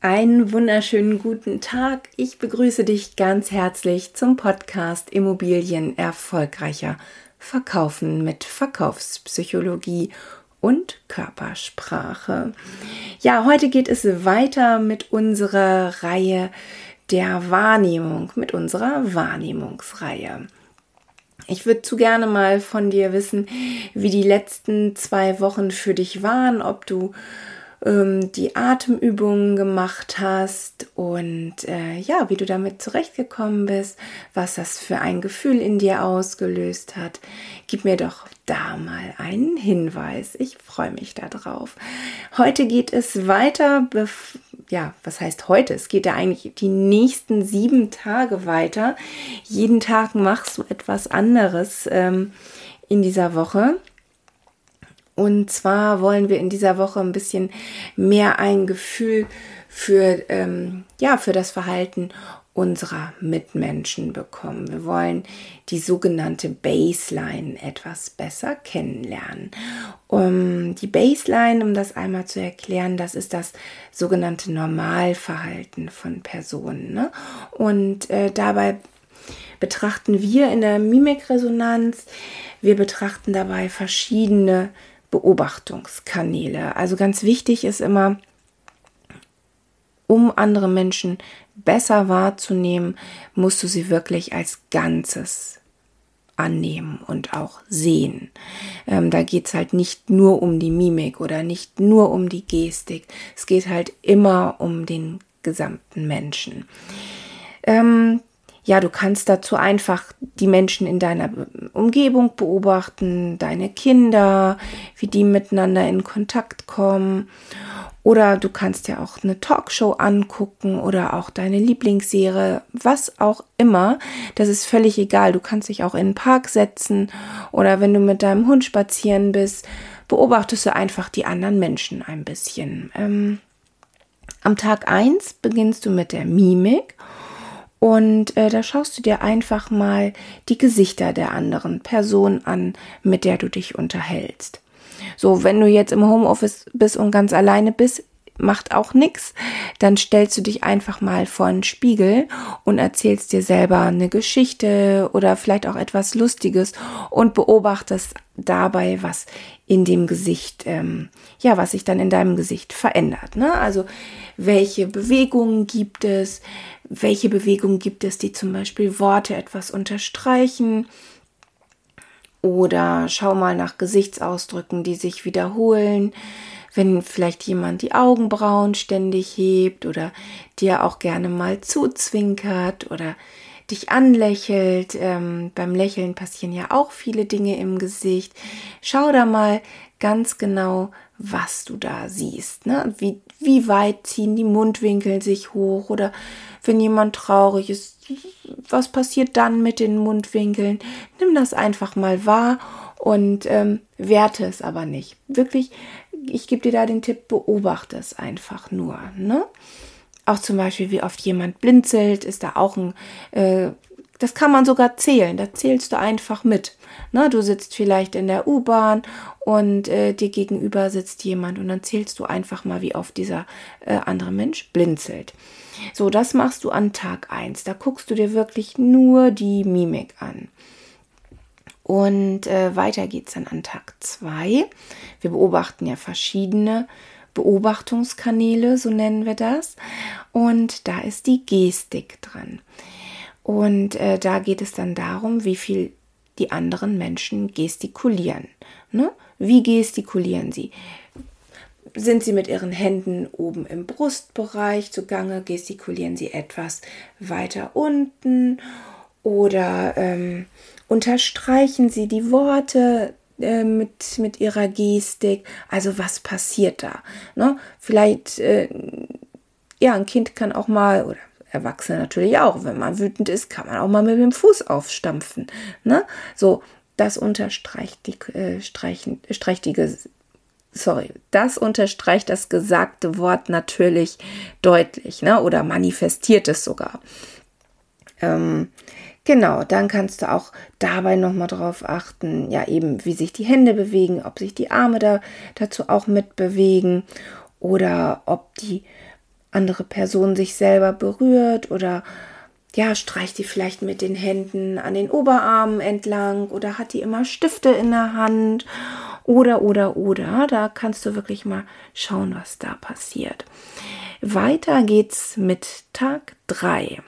Einen wunderschönen guten Tag. Ich begrüße dich ganz herzlich zum Podcast Immobilien erfolgreicher Verkaufen mit Verkaufspsychologie und Körpersprache. Ja, heute geht es weiter mit unserer Reihe der Wahrnehmung, mit unserer Wahrnehmungsreihe. Ich würde zu gerne mal von dir wissen, wie die letzten zwei Wochen für dich waren, ob du ähm, die Atemübungen gemacht hast und äh, ja, wie du damit zurechtgekommen bist, was das für ein Gefühl in dir ausgelöst hat. Gib mir doch da mal einen Hinweis. Ich freue mich darauf. Heute geht es weiter. Ja, was heißt heute? Es geht ja eigentlich die nächsten sieben Tage weiter. Jeden Tag machst du etwas anderes ähm, in dieser Woche. Und zwar wollen wir in dieser Woche ein bisschen mehr ein Gefühl für, ähm, ja, für das Verhalten unserer Mitmenschen bekommen. Wir wollen die sogenannte Baseline etwas besser kennenlernen. Um die Baseline, um das einmal zu erklären, das ist das sogenannte Normalverhalten von Personen. Ne? Und äh, dabei betrachten wir in der Mimikresonanz, wir betrachten dabei verschiedene Beobachtungskanäle. Also ganz wichtig ist immer, um andere Menschen besser wahrzunehmen, musst du sie wirklich als Ganzes annehmen und auch sehen. Ähm, da geht es halt nicht nur um die Mimik oder nicht nur um die Gestik. Es geht halt immer um den gesamten Menschen. Ähm, ja, du kannst dazu einfach die Menschen in deiner Umgebung beobachten, deine Kinder, wie die miteinander in Kontakt kommen. Oder du kannst ja auch eine Talkshow angucken oder auch deine Lieblingsserie, was auch immer. Das ist völlig egal. Du kannst dich auch in den Park setzen oder wenn du mit deinem Hund spazieren bist, beobachtest du einfach die anderen Menschen ein bisschen. Ähm, am Tag 1 beginnst du mit der Mimik und äh, da schaust du dir einfach mal die Gesichter der anderen Person an, mit der du dich unterhältst. So, wenn du jetzt im Homeoffice bist und ganz alleine bist, macht auch nichts. Dann stellst du dich einfach mal vor einen Spiegel und erzählst dir selber eine Geschichte oder vielleicht auch etwas Lustiges und beobachtest dabei, was in dem Gesicht, ähm, ja, was sich dann in deinem Gesicht verändert. Ne? Also welche Bewegungen gibt es, welche Bewegungen gibt es, die zum Beispiel Worte etwas unterstreichen. Oder schau mal nach Gesichtsausdrücken, die sich wiederholen. Wenn vielleicht jemand die Augenbrauen ständig hebt oder dir auch gerne mal zuzwinkert oder dich anlächelt. Ähm, beim Lächeln passieren ja auch viele Dinge im Gesicht. Schau da mal ganz genau, was du da siehst. Ne? Wie, wie weit ziehen die Mundwinkel sich hoch oder wenn jemand traurig ist, was passiert dann mit den Mundwinkeln? Nimm das einfach mal wahr und ähm, werte es aber nicht. Wirklich, ich gebe dir da den Tipp, beobachte es einfach nur. Ne? Auch zum Beispiel, wie oft jemand blinzelt, ist da auch ein, äh, das kann man sogar zählen, da zählst du einfach mit. Ne? Du sitzt vielleicht in der U-Bahn und äh, dir gegenüber sitzt jemand und dann zählst du einfach mal, wie oft dieser äh, andere Mensch blinzelt. So, das machst du an Tag 1. Da guckst du dir wirklich nur die Mimik an. Und äh, weiter es dann an Tag 2. Wir beobachten ja verschiedene Beobachtungskanäle, so nennen wir das. Und da ist die Gestik dran. Und äh, da geht es dann darum, wie viel die anderen Menschen gestikulieren. Ne? Wie gestikulieren sie? sind sie mit ihren Händen oben im Brustbereich zugange, gestikulieren sie etwas weiter unten oder ähm, unterstreichen sie die Worte äh, mit, mit ihrer Gestik. Also was passiert da? Ne? Vielleicht, äh, ja, ein Kind kann auch mal, oder Erwachsene natürlich auch, wenn man wütend ist, kann man auch mal mit dem Fuß aufstampfen. Ne? So, das unterstreicht die, äh, streichen, streicht die sorry, das unterstreicht das gesagte Wort natürlich deutlich, ne? Oder manifestiert es sogar. Ähm, genau, dann kannst du auch dabei nochmal drauf achten, ja, eben, wie sich die Hände bewegen, ob sich die Arme da dazu auch mitbewegen oder ob die andere Person sich selber berührt oder ja, streicht die vielleicht mit den Händen an den Oberarmen entlang oder hat die immer Stifte in der Hand oder, oder, oder. Da kannst du wirklich mal schauen, was da passiert. Weiter geht's mit Tag 3.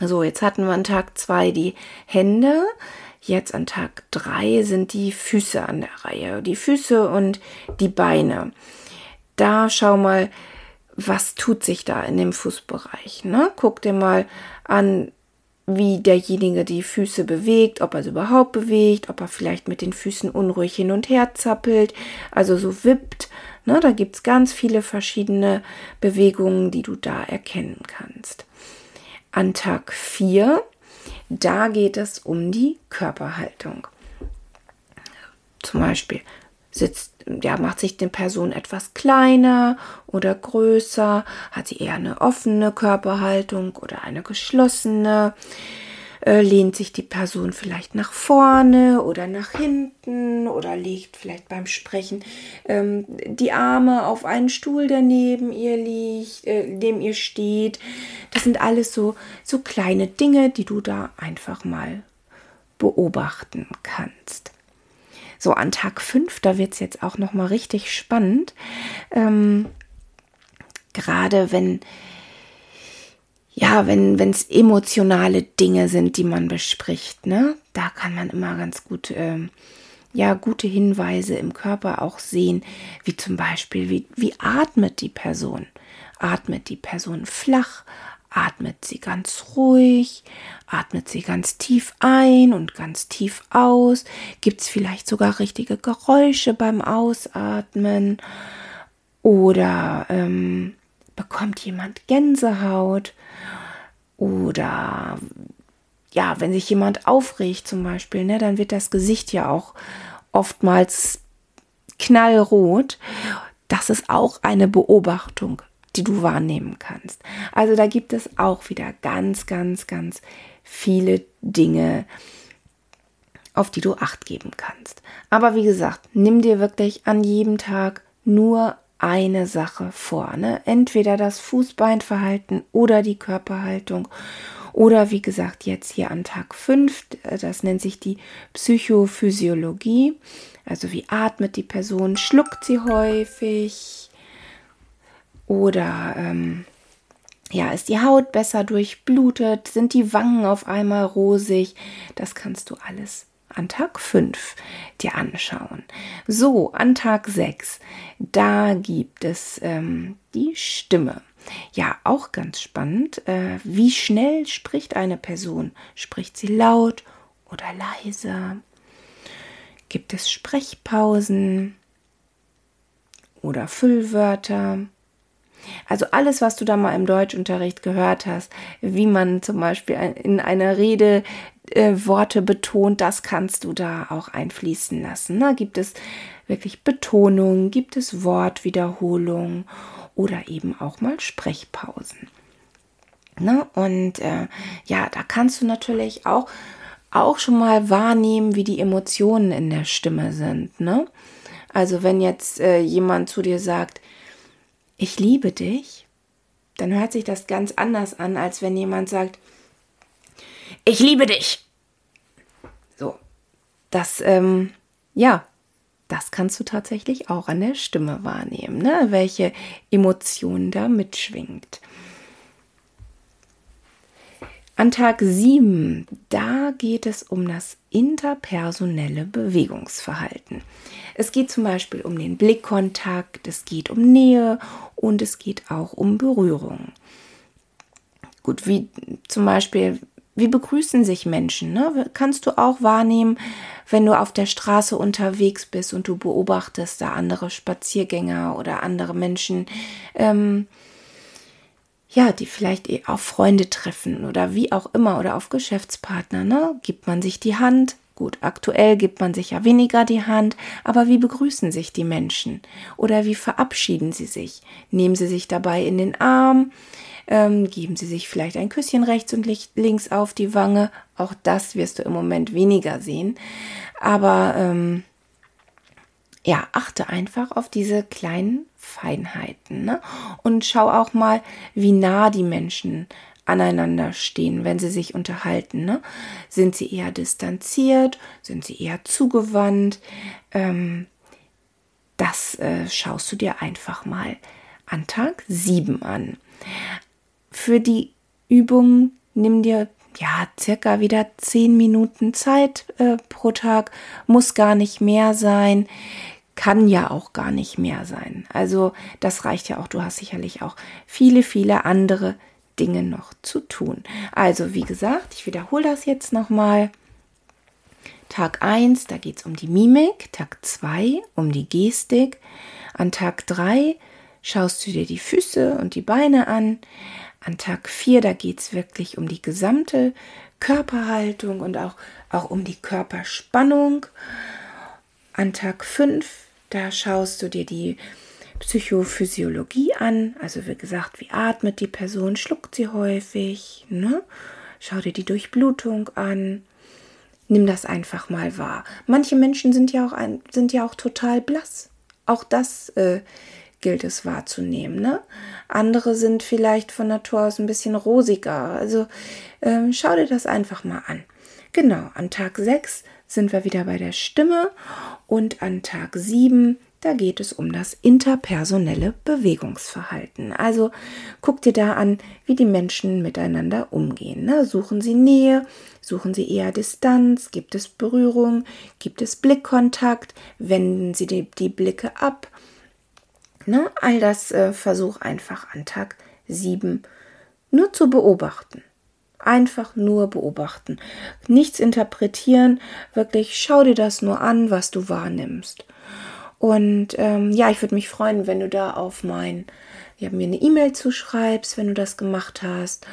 So, jetzt hatten wir an Tag 2 die Hände. Jetzt an Tag 3 sind die Füße an der Reihe. Die Füße und die Beine. Da schau mal, was tut sich da in dem Fußbereich. Ne? Guck dir mal an, wie derjenige die Füße bewegt, ob er sie überhaupt bewegt, ob er vielleicht mit den Füßen unruhig hin und her zappelt, also so wippt. Ne? Da gibt es ganz viele verschiedene Bewegungen, die du da erkennen kannst. An Tag 4, da geht es um die Körperhaltung. Zum Beispiel sitzt, ja, macht sich die Person etwas kleiner oder größer, hat sie eher eine offene Körperhaltung oder eine geschlossene, äh, lehnt sich die Person vielleicht nach vorne oder nach hinten oder legt vielleicht beim Sprechen ähm, die Arme auf einen Stuhl, der neben ihr liegt, äh, neben ihr steht. Das sind alles so, so kleine Dinge, die du da einfach mal beobachten kannst. So an Tag 5, da wird es jetzt auch noch mal richtig spannend. Ähm, Gerade wenn ja, wenn es emotionale Dinge sind, die man bespricht, ne, da kann man immer ganz gut ähm, ja gute Hinweise im Körper auch sehen, wie zum Beispiel wie wie atmet die Person? Atmet die Person flach? atmet sie ganz ruhig, atmet sie ganz tief ein und ganz tief aus, gibt es vielleicht sogar richtige Geräusche beim Ausatmen oder ähm, bekommt jemand Gänsehaut oder ja, wenn sich jemand aufregt zum Beispiel, ne, dann wird das Gesicht ja auch oftmals knallrot. Das ist auch eine Beobachtung die du wahrnehmen kannst. Also da gibt es auch wieder ganz, ganz, ganz viele Dinge, auf die du acht geben kannst. Aber wie gesagt, nimm dir wirklich an jedem Tag nur eine Sache vor. Ne? Entweder das Fußbeinverhalten oder die Körperhaltung. Oder wie gesagt, jetzt hier an Tag 5, das nennt sich die Psychophysiologie. Also wie atmet die Person, schluckt sie häufig, oder ähm, ja, ist die Haut besser durchblutet? Sind die Wangen auf einmal rosig? Das kannst du alles an Tag 5 dir anschauen. So, an Tag 6, da gibt es ähm, die Stimme. Ja, auch ganz spannend. Äh, wie schnell spricht eine Person? Spricht sie laut oder leise? Gibt es Sprechpausen oder Füllwörter? Also alles, was du da mal im Deutschunterricht gehört hast, wie man zum Beispiel in einer Rede äh, Worte betont, das kannst du da auch einfließen lassen. Ne? Gibt es wirklich Betonung, gibt es Wortwiederholung oder eben auch mal Sprechpausen. Ne? Und äh, ja, da kannst du natürlich auch, auch schon mal wahrnehmen, wie die Emotionen in der Stimme sind. Ne? Also wenn jetzt äh, jemand zu dir sagt, ich liebe dich, dann hört sich das ganz anders an, als wenn jemand sagt, ich liebe dich. So, das, ähm, ja, das kannst du tatsächlich auch an der Stimme wahrnehmen, ne? welche Emotion da mitschwingt. An Tag 7, da geht es um das interpersonelle Bewegungsverhalten. Es geht zum Beispiel um den Blickkontakt, es geht um Nähe und es geht auch um Berührung. Gut, wie zum Beispiel, wie begrüßen sich Menschen? Ne? Kannst du auch wahrnehmen, wenn du auf der Straße unterwegs bist und du beobachtest da andere Spaziergänger oder andere Menschen. Ähm, ja, die vielleicht eh auf Freunde treffen oder wie auch immer oder auf Geschäftspartner, ne? Gibt man sich die Hand? Gut, aktuell gibt man sich ja weniger die Hand, aber wie begrüßen sich die Menschen? Oder wie verabschieden sie sich? Nehmen sie sich dabei in den Arm? Ähm, geben sie sich vielleicht ein Küsschen rechts und links auf die Wange? Auch das wirst du im Moment weniger sehen. Aber ähm, ja, achte einfach auf diese kleinen Feinheiten ne? und schau auch mal, wie nah die Menschen aneinander stehen, wenn sie sich unterhalten. Ne? Sind sie eher distanziert? Sind sie eher zugewandt? Ähm, das äh, schaust du dir einfach mal an Tag 7 an. Für die Übung nimm dir ja circa wieder 10 Minuten Zeit äh, pro Tag, muss gar nicht mehr sein kann ja auch gar nicht mehr sein. Also das reicht ja auch. Du hast sicherlich auch viele, viele andere Dinge noch zu tun. Also wie gesagt, ich wiederhole das jetzt nochmal. Tag 1, da geht es um die Mimik. Tag 2 um die Gestik. An Tag 3 schaust du dir die Füße und die Beine an. An Tag 4, da geht es wirklich um die gesamte Körperhaltung und auch, auch um die Körperspannung. An Tag 5, da schaust du dir die Psychophysiologie an, also wie gesagt, wie atmet die Person, schluckt sie häufig, ne? Schau dir die Durchblutung an. Nimm das einfach mal wahr. Manche Menschen sind ja auch ein, sind ja auch total blass. Auch das äh, gilt es wahrzunehmen. Ne? Andere sind vielleicht von Natur aus ein bisschen rosiger. Also ähm, schau dir das einfach mal an. Genau, an Tag 6 sind wir wieder bei der Stimme und an Tag 7 da geht es um das interpersonelle Bewegungsverhalten. Also guck dir da an, wie die Menschen miteinander umgehen. Ne? Suchen sie Nähe, suchen sie eher Distanz, gibt es Berührung, gibt es Blickkontakt, wenden sie die, die Blicke ab. Ne? All das äh, versuch einfach an Tag 7 nur zu beobachten. Einfach nur beobachten. Nichts interpretieren, wirklich schau dir das nur an, was du wahrnimmst. Und ähm, ja, ich würde mich freuen, wenn du da auf mein, ja, mir eine E-Mail zuschreibst, wenn du das gemacht hast.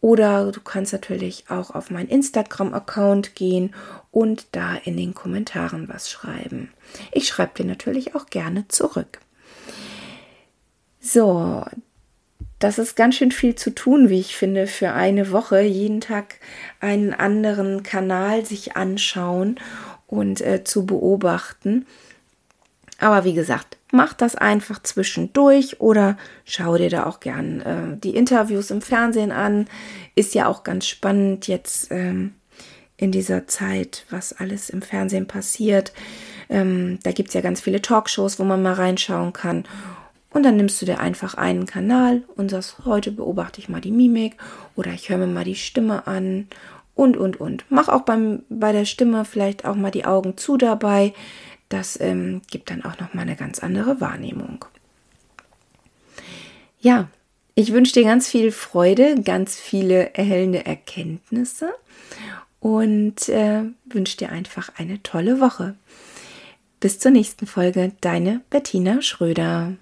Oder du kannst natürlich auch auf meinen Instagram-Account gehen und da in den Kommentaren was schreiben. Ich schreibe dir natürlich auch gerne zurück. So, das ist ganz schön viel zu tun, wie ich finde, für eine Woche. Jeden Tag einen anderen Kanal sich anschauen und äh, zu beobachten. Aber wie gesagt, mach das einfach zwischendurch oder schau dir da auch gern äh, die Interviews im Fernsehen an. Ist ja auch ganz spannend jetzt ähm, in dieser Zeit, was alles im Fernsehen passiert. Ähm, da gibt es ja ganz viele Talkshows, wo man mal reinschauen kann. Und dann nimmst du dir einfach einen Kanal und sagst, heute beobachte ich mal die Mimik oder ich höre mir mal die Stimme an und, und, und. Mach auch beim, bei der Stimme vielleicht auch mal die Augen zu dabei. Das ähm, gibt dann auch noch mal eine ganz andere Wahrnehmung. Ja, ich wünsche dir ganz viel Freude, ganz viele erhellende Erkenntnisse und äh, wünsche dir einfach eine tolle Woche. Bis zur nächsten Folge, deine Bettina Schröder.